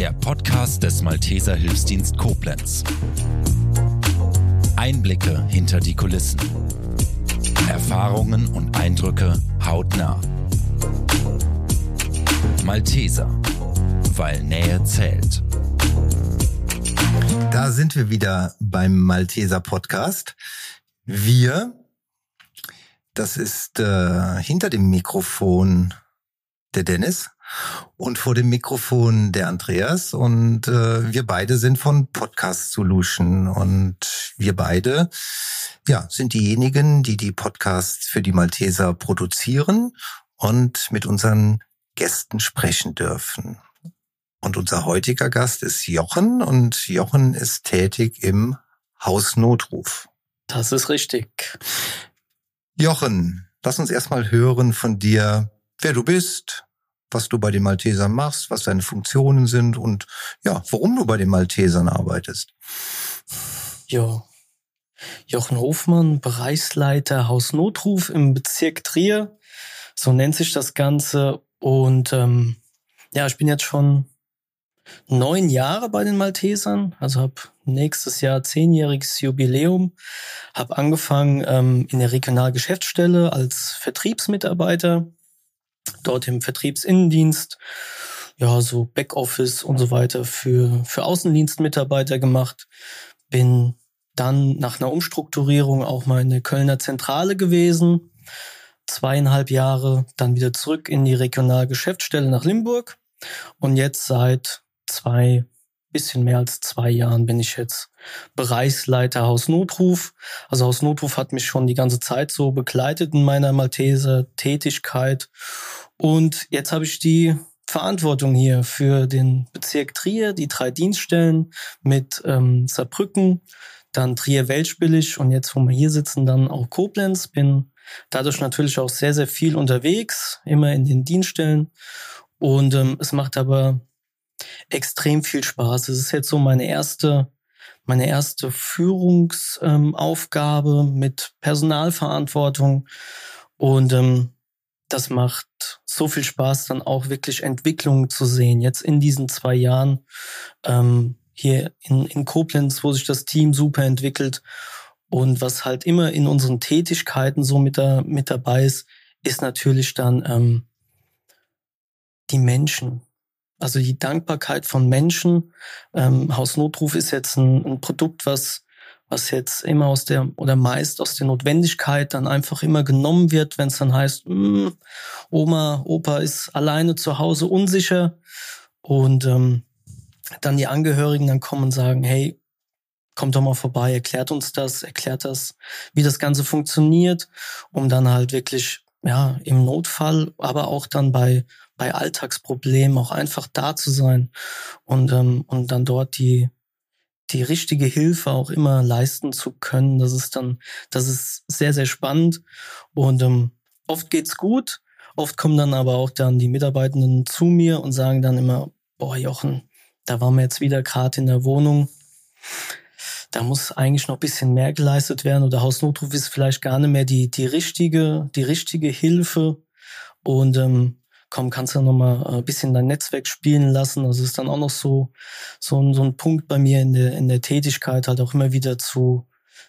der Podcast des Malteser Hilfsdienst Koblenz. Einblicke hinter die Kulissen. Erfahrungen und Eindrücke hautnah. Malteser, weil Nähe zählt. Da sind wir wieder beim Malteser Podcast. Wir, das ist äh, hinter dem Mikrofon der Dennis und vor dem Mikrofon der Andreas und äh, wir beide sind von Podcast Solution und wir beide ja sind diejenigen, die die Podcasts für die Malteser produzieren und mit unseren Gästen sprechen dürfen. Und unser heutiger Gast ist Jochen und Jochen ist tätig im Hausnotruf. Das ist richtig. Jochen, lass uns erstmal hören von dir, wer du bist, was du bei den Maltesern machst, was deine Funktionen sind und ja, warum du bei den Maltesern arbeitest. Ja. Jochen Hofmann, Bereichsleiter Hausnotruf im Bezirk Trier. So nennt sich das Ganze. Und ähm, ja, ich bin jetzt schon neun Jahre bei den Maltesern, also habe nächstes Jahr zehnjähriges Jubiläum, habe angefangen ähm, in der Regionalgeschäftsstelle als Vertriebsmitarbeiter dort im Vertriebsinnendienst, ja, so Backoffice und so weiter für, für Außendienstmitarbeiter gemacht. Bin dann nach einer Umstrukturierung auch mal in der Kölner Zentrale gewesen. Zweieinhalb Jahre, dann wieder zurück in die Regionalgeschäftsstelle nach Limburg. Und jetzt seit zwei, bisschen mehr als zwei Jahren bin ich jetzt Bereichsleiter Hausnotruf. Also Hausnotruf hat mich schon die ganze Zeit so begleitet in meiner Malteser Tätigkeit. Und jetzt habe ich die Verantwortung hier für den Bezirk Trier, die drei Dienststellen mit ähm, Saarbrücken, dann Trier-Weltspillig und jetzt, wo wir hier sitzen, dann auch Koblenz. Bin dadurch natürlich auch sehr, sehr viel unterwegs, immer in den Dienststellen. Und ähm, es macht aber extrem viel Spaß. Es ist jetzt so meine erste meine erste Führungsaufgabe ähm, mit Personalverantwortung und ähm, das macht so viel Spaß, dann auch wirklich Entwicklungen zu sehen. Jetzt in diesen zwei Jahren ähm, hier in, in Koblenz, wo sich das Team super entwickelt und was halt immer in unseren Tätigkeiten so mit, da, mit dabei ist, ist natürlich dann ähm, die Menschen. Also die Dankbarkeit von Menschen. Ähm, Hausnotruf ist jetzt ein, ein Produkt, was was jetzt immer aus der oder meist aus der Notwendigkeit dann einfach immer genommen wird, wenn es dann heißt, hm, Oma, Opa ist alleine zu Hause unsicher. Und ähm, dann die Angehörigen dann kommen und sagen, hey, kommt doch mal vorbei, erklärt uns das, erklärt das, wie das Ganze funktioniert, um dann halt wirklich ja im Notfall, aber auch dann bei bei Alltagsproblemen auch einfach da zu sein und, ähm, und dann dort die, die richtige Hilfe auch immer leisten zu können. Das ist dann, das ist sehr, sehr spannend. Und ähm, oft geht's gut. Oft kommen dann aber auch dann die Mitarbeitenden zu mir und sagen dann immer, boah, Jochen, da waren wir jetzt wieder gerade in der Wohnung. Da muss eigentlich noch ein bisschen mehr geleistet werden oder Hausnotruf ist vielleicht gar nicht mehr die, die richtige, die richtige Hilfe. Und ähm, komm, kannst du noch mal ein bisschen dein Netzwerk spielen lassen. Also ist dann auch noch so, so, ein, so ein Punkt bei mir in der, in der Tätigkeit, halt auch immer wieder zu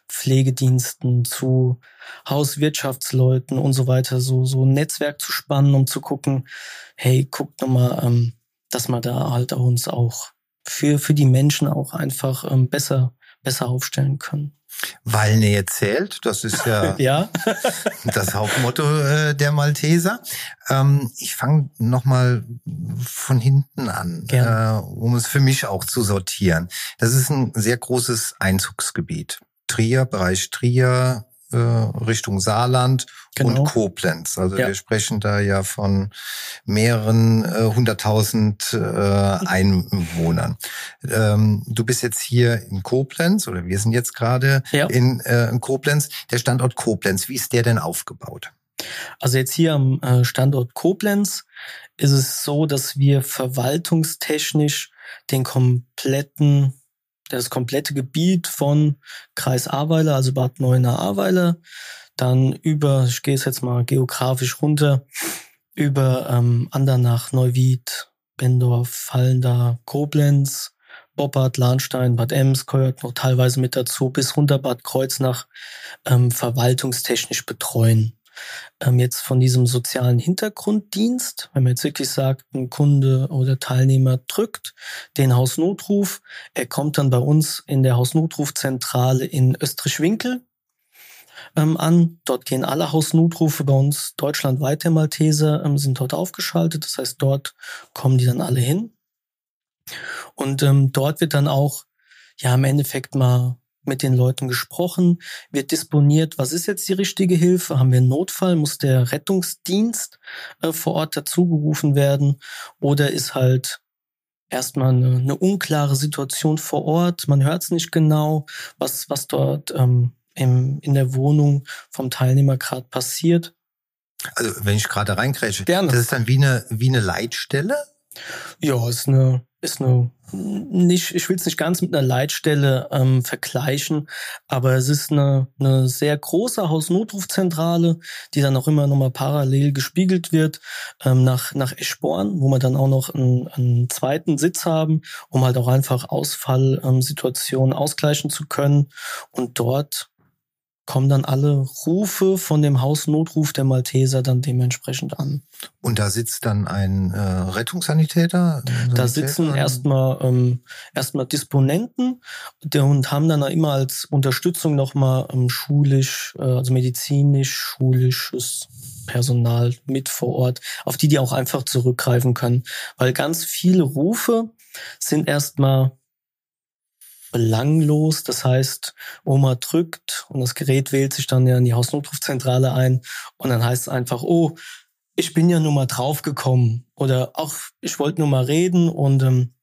Pflegediensten, zu Hauswirtschaftsleuten und so weiter, so, so ein Netzwerk zu spannen, um zu gucken, hey, guck noch mal, ähm, dass wir da halt auch uns auch für, für die Menschen auch einfach ähm, besser, besser aufstellen können. Weil Nähe zählt, das ist ja, ja. das Hauptmotto äh, der Malteser. Ähm, ich fange nochmal von hinten an, äh, um es für mich auch zu sortieren. Das ist ein sehr großes Einzugsgebiet. Trier, Bereich Trier, äh, Richtung Saarland genau. und Koblenz. Also ja. wir sprechen da ja von mehreren äh, hunderttausend äh, Einwohnern. Ähm, du bist jetzt hier in Koblenz oder wir sind jetzt gerade ja. in, äh, in Koblenz. Der Standort Koblenz, wie ist der denn aufgebaut? Also jetzt hier am äh, Standort Koblenz ist es so, dass wir verwaltungstechnisch den kompletten das komplette Gebiet von Kreis Ahrweiler, also Bad Neuenahr-Ahrweiler, dann über, ich gehe es jetzt mal geografisch runter, über ähm, Andernach, Neuwied, Bendorf, Fallender, Koblenz, Boppard, Lahnstein, Bad Ems gehört noch teilweise mit dazu, bis runter Bad Kreuznach ähm, verwaltungstechnisch betreuen. Ähm, jetzt von diesem sozialen Hintergrunddienst, wenn man jetzt wirklich sagt, ein Kunde oder Teilnehmer drückt den Hausnotruf, er kommt dann bei uns in der Hausnotrufzentrale in Österreich-Winkel ähm, an. Dort gehen alle Hausnotrufe bei uns deutschlandweit der Malteser ähm, sind dort aufgeschaltet. Das heißt, dort kommen die dann alle hin. Und ähm, dort wird dann auch ja im Endeffekt mal mit den Leuten gesprochen, wird disponiert, was ist jetzt die richtige Hilfe, haben wir einen Notfall, muss der Rettungsdienst äh, vor Ort dazugerufen werden oder ist halt erstmal eine, eine unklare Situation vor Ort, man hört es nicht genau, was, was dort ähm, im, in der Wohnung vom Teilnehmer gerade passiert. Also wenn ich gerade reinkrätsche, Gerne. das ist dann wie eine, wie eine Leitstelle? Ja, ist eine, ist eine nicht, ich will es nicht ganz mit einer Leitstelle ähm, vergleichen, aber es ist eine, eine sehr große Hausnotrufzentrale, die dann auch immer nochmal parallel gespiegelt wird ähm, nach, nach Eschborn, wo wir dann auch noch einen, einen zweiten Sitz haben, um halt auch einfach Ausfallsituationen ausgleichen zu können. Und dort kommen dann alle Rufe von dem Hausnotruf der Malteser dann dementsprechend an. Und da sitzt dann ein äh, Rettungssanitäter? Da sitzen erstmal ähm, erstmal Disponenten und haben dann immer als Unterstützung nochmal ähm, schulisch, äh, also medizinisch, schulisches Personal mit vor Ort, auf die die auch einfach zurückgreifen können. Weil ganz viele Rufe sind erstmal belanglos. Das heißt, Oma drückt und das Gerät wählt sich dann ja in die Hausnotrufzentrale ein und dann heißt es einfach, oh, ich bin ja nur mal draufgekommen oder auch ich wollte nur mal reden und ähm,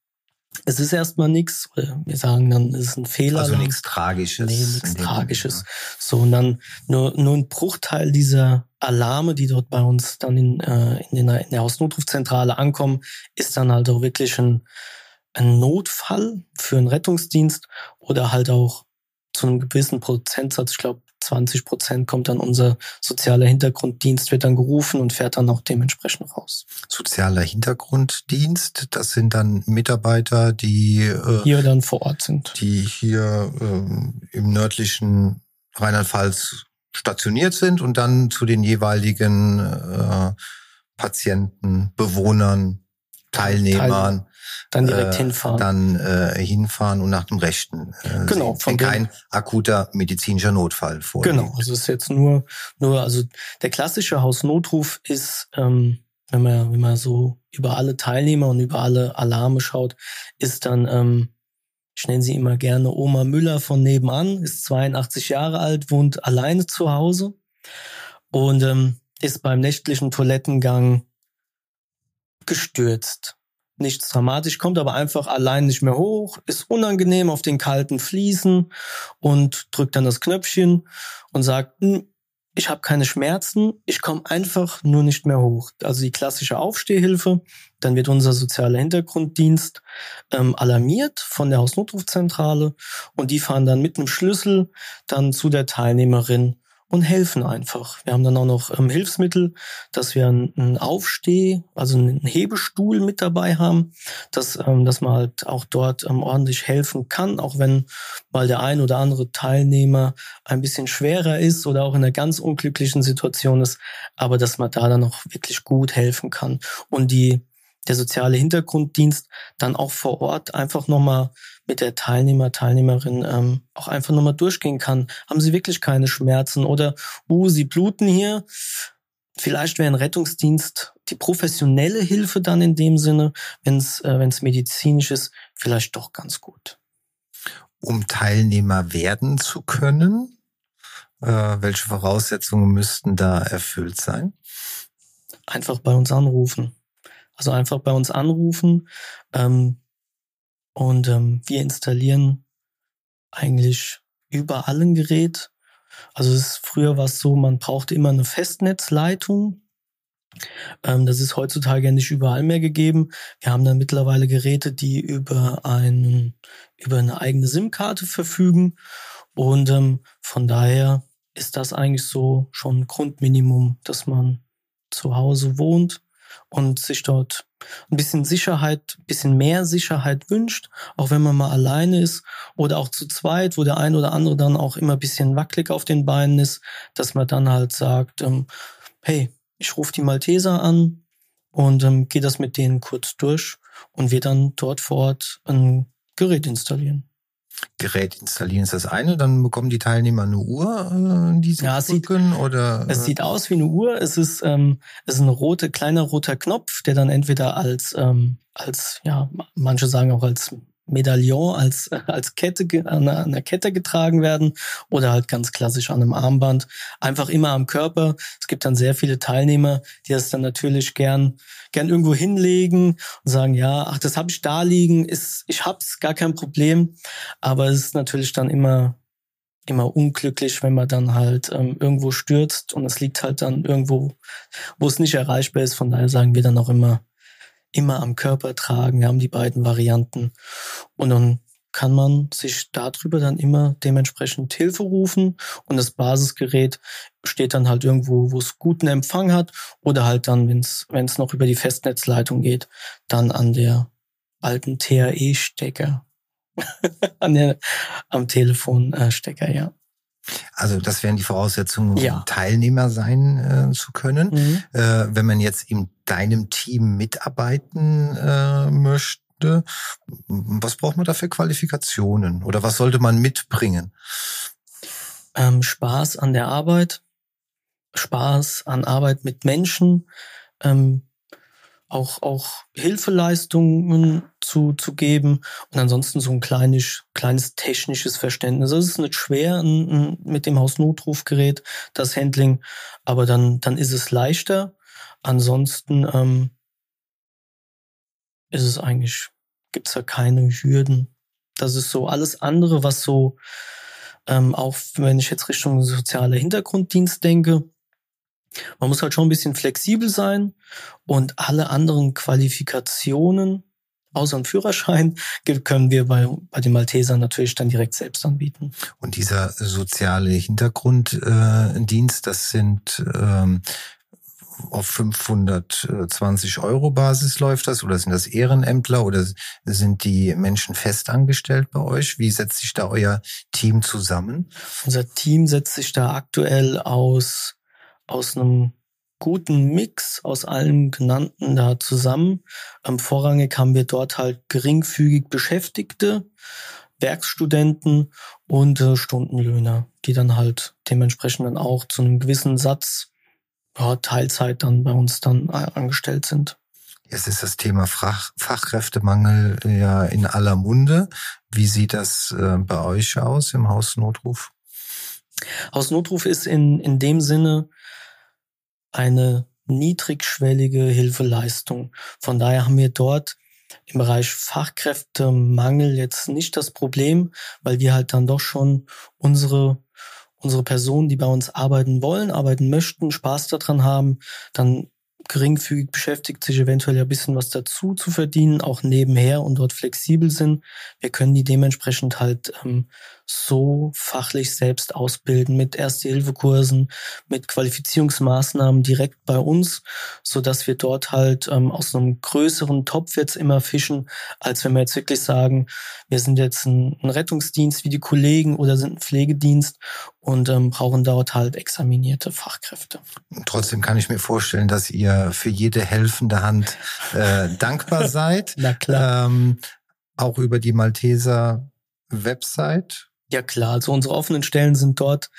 es ist erstmal nichts. Wir sagen dann, es ist ein Fehler. Also nichts Tragisches. Nee, nichts Tragisches. Moment, So, und dann nur, nur ein Bruchteil dieser Alarme, die dort bei uns dann in, äh, in, der, in der Hausnotrufzentrale ankommen, ist dann halt auch wirklich ein, ein Notfall für einen Rettungsdienst oder halt auch zu einem gewissen Prozentsatz, ich glaube 20 Prozent kommt dann unser sozialer Hintergrunddienst, wird dann gerufen und fährt dann auch dementsprechend raus. Sozialer Hintergrunddienst, das sind dann Mitarbeiter, die äh, hier dann vor Ort sind. Die hier äh, im nördlichen Rheinland-Pfalz stationiert sind und dann zu den jeweiligen äh, Patienten, Bewohnern, Teilnehmern dann direkt äh, hinfahren. Dann äh, hinfahren und nach dem Rechten. Äh, genau. Von wenn kein akuter medizinischer Notfall vorliegt. Genau. Also es ist jetzt nur, nur, also der klassische Hausnotruf ist, ähm, wenn man, wenn man so über alle Teilnehmer und über alle Alarme schaut, ist dann, ähm, ich nenne sie immer gerne Oma Müller von nebenan, ist 82 Jahre alt, wohnt alleine zu Hause und ähm, ist beim nächtlichen Toilettengang gestürzt nichts dramatisch, kommt aber einfach allein nicht mehr hoch, ist unangenehm auf den kalten Fliesen und drückt dann das Knöpfchen und sagt, hm, ich habe keine Schmerzen, ich komme einfach nur nicht mehr hoch. Also die klassische Aufstehhilfe, dann wird unser sozialer Hintergrunddienst ähm, alarmiert von der Hausnotrufzentrale und die fahren dann mit einem Schlüssel dann zu der Teilnehmerin und helfen einfach. Wir haben dann auch noch ähm, Hilfsmittel, dass wir einen Aufsteh, also einen Hebestuhl mit dabei haben, dass, ähm, dass man halt auch dort ähm, ordentlich helfen kann, auch wenn mal der ein oder andere Teilnehmer ein bisschen schwerer ist oder auch in einer ganz unglücklichen Situation ist, aber dass man da dann auch wirklich gut helfen kann. Und die der soziale Hintergrunddienst dann auch vor Ort einfach nochmal mit der Teilnehmer, Teilnehmerin ähm, auch einfach nochmal durchgehen kann. Haben sie wirklich keine Schmerzen oder, uh, sie bluten hier. Vielleicht wäre ein Rettungsdienst die professionelle Hilfe dann in dem Sinne, wenn es äh, wenn's medizinisch ist, vielleicht doch ganz gut. Um Teilnehmer werden zu können, äh, welche Voraussetzungen müssten da erfüllt sein? Einfach bei uns anrufen. Also einfach bei uns anrufen. Ähm, und ähm, wir installieren eigentlich überall ein Gerät. Also es ist, früher war es so, man brauchte immer eine Festnetzleitung. Ähm, das ist heutzutage nicht überall mehr gegeben. Wir haben dann mittlerweile Geräte, die über, einen, über eine eigene SIM-Karte verfügen. Und ähm, von daher ist das eigentlich so schon ein Grundminimum, dass man zu Hause wohnt und sich dort ein bisschen Sicherheit, ein bisschen mehr Sicherheit wünscht, auch wenn man mal alleine ist oder auch zu zweit, wo der ein oder andere dann auch immer ein bisschen wackelig auf den Beinen ist, dass man dann halt sagt, ähm, hey, ich rufe die Malteser an und ähm, gehe das mit denen kurz durch und wir dann dort vor Ort ein Gerät installieren. Gerät installieren ist das eine, dann bekommen die Teilnehmer eine Uhr, äh, die sie Ja, es sieht- drücken oder Es äh, sieht aus wie eine Uhr. Es ist, ähm, es ist ein rote, kleiner roter Knopf, der dann entweder als, ähm, als, ja, manche sagen auch als Medaillon, als, als Kette, an einer, an einer Kette getragen werden oder halt ganz klassisch an einem Armband. Einfach immer am Körper. Es gibt dann sehr viele Teilnehmer, die das dann natürlich gern, gern irgendwo hinlegen und sagen, ja, ach, das habe ich da liegen, ist, ich hab's, gar kein Problem. Aber es ist natürlich dann immer, immer unglücklich, wenn man dann halt ähm, irgendwo stürzt und es liegt halt dann irgendwo, wo es nicht erreichbar ist. Von daher sagen wir dann auch immer, immer am Körper tragen. Wir haben die beiden Varianten und dann kann man sich darüber dann immer dementsprechend Hilfe rufen und das Basisgerät steht dann halt irgendwo, wo es guten Empfang hat oder halt dann, wenn es noch über die Festnetzleitung geht, dann an der alten TAE-Stecker. an der, am Telefonstecker, ja. Also das wären die Voraussetzungen, um Ja. Teilnehmer sein äh, zu können. Mhm. Äh, wenn man jetzt in deinem Team mitarbeiten äh, möchte, was braucht man da für Qualifikationen oder was sollte man mitbringen? ähm, Spaß an der Arbeit, Spaß an Arbeit mit Menschen, ähm, auch, auch Hilfeleistungen zu, zu geben und ansonsten so ein kleines, kleines technisches Verständnis. Es ist nicht schwer ein, ein, mit dem Hausnotrufgerät, das Handling, aber dann, dann ist es leichter. Ansonsten ähm, ist es eigentlich, gibt's da keine Hürden. Das ist so alles andere, was so ähm, auch wenn ich jetzt Richtung sozialer Hintergrunddienst denke, man muss halt schon ein bisschen flexibel sein und alle anderen Qualifikationen außer dem Führerschein können wir bei, bei den Maltesern natürlich dann direkt selbst anbieten. Und dieser soziale Hintergrunddienst, äh, das sind ähm, auf 520 Euro Basis läuft das oder sind das Ehrenämtler oder sind die Menschen festangestellt bei euch? Wie setzt sich da euer Team zusammen? Unser Team setzt sich da aktuell aus, aus einem guten Mix aus allen genannten da zusammen. Ähm, vorrangig haben wir dort halt geringfügig Beschäftigte, Werkstudenten und äh, Stundenlöhner, die dann halt dementsprechend dann auch zu einem gewissen Satz ja, Teilzeit dann bei uns dann a- angestellt sind. Jetzt ist das Thema Fach, Fachkräftemangel ja in aller Munde. Wie sieht das äh, bei euch aus im Hausnotruf? Hausnotruf ist in, in dem Sinne eine niedrigschwellige Hilfeleistung. Von daher haben wir dort im Bereich Fachkräftemangel jetzt nicht das Problem, weil wir halt dann doch schon unsere unsere Personen, die bei uns arbeiten wollen, arbeiten möchten, Spaß daran haben, dann geringfügig beschäftigt, sich eventuell ein bisschen was dazu zu verdienen, auch nebenher und dort flexibel sind. Wir können die dementsprechend halt ähm, so fachlich selbst ausbilden mit Erste-Hilfe-Kursen, mit Qualifizierungsmaßnahmen direkt bei uns, so dass wir dort halt ähm, aus einem größeren Topf jetzt immer fischen, als wenn wir jetzt wirklich sagen, wir sind jetzt ein, ein Rettungsdienst wie die Kollegen oder sind ein Pflegedienst und ähm, brauchen dort halt examinierte Fachkräfte. Trotzdem kann ich mir vorstellen, dass ihr für jede helfende Hand äh, dankbar seid. Na klar. Ähm, auch über die Malteser Website. Ja klar, also unsere offenen Stellen sind dort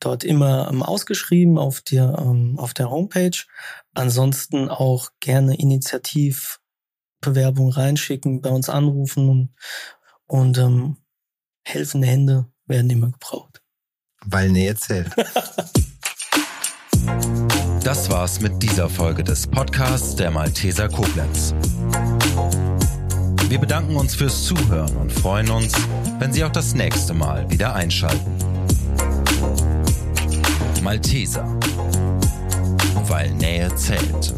dort immer ähm, ausgeschrieben auf der ähm, auf der Homepage. Ansonsten auch gerne Initiativbewerbung reinschicken, bei uns anrufen und, und ähm, helfende Hände werden immer gebraucht. Weil Nähe zählt. Das war's mit dieser Folge des Podcasts der Malteser Koblenz. Wir bedanken uns fürs Zuhören und freuen uns, wenn Sie auch das nächste Mal wieder einschalten. Malteser. Weil Nähe zählt.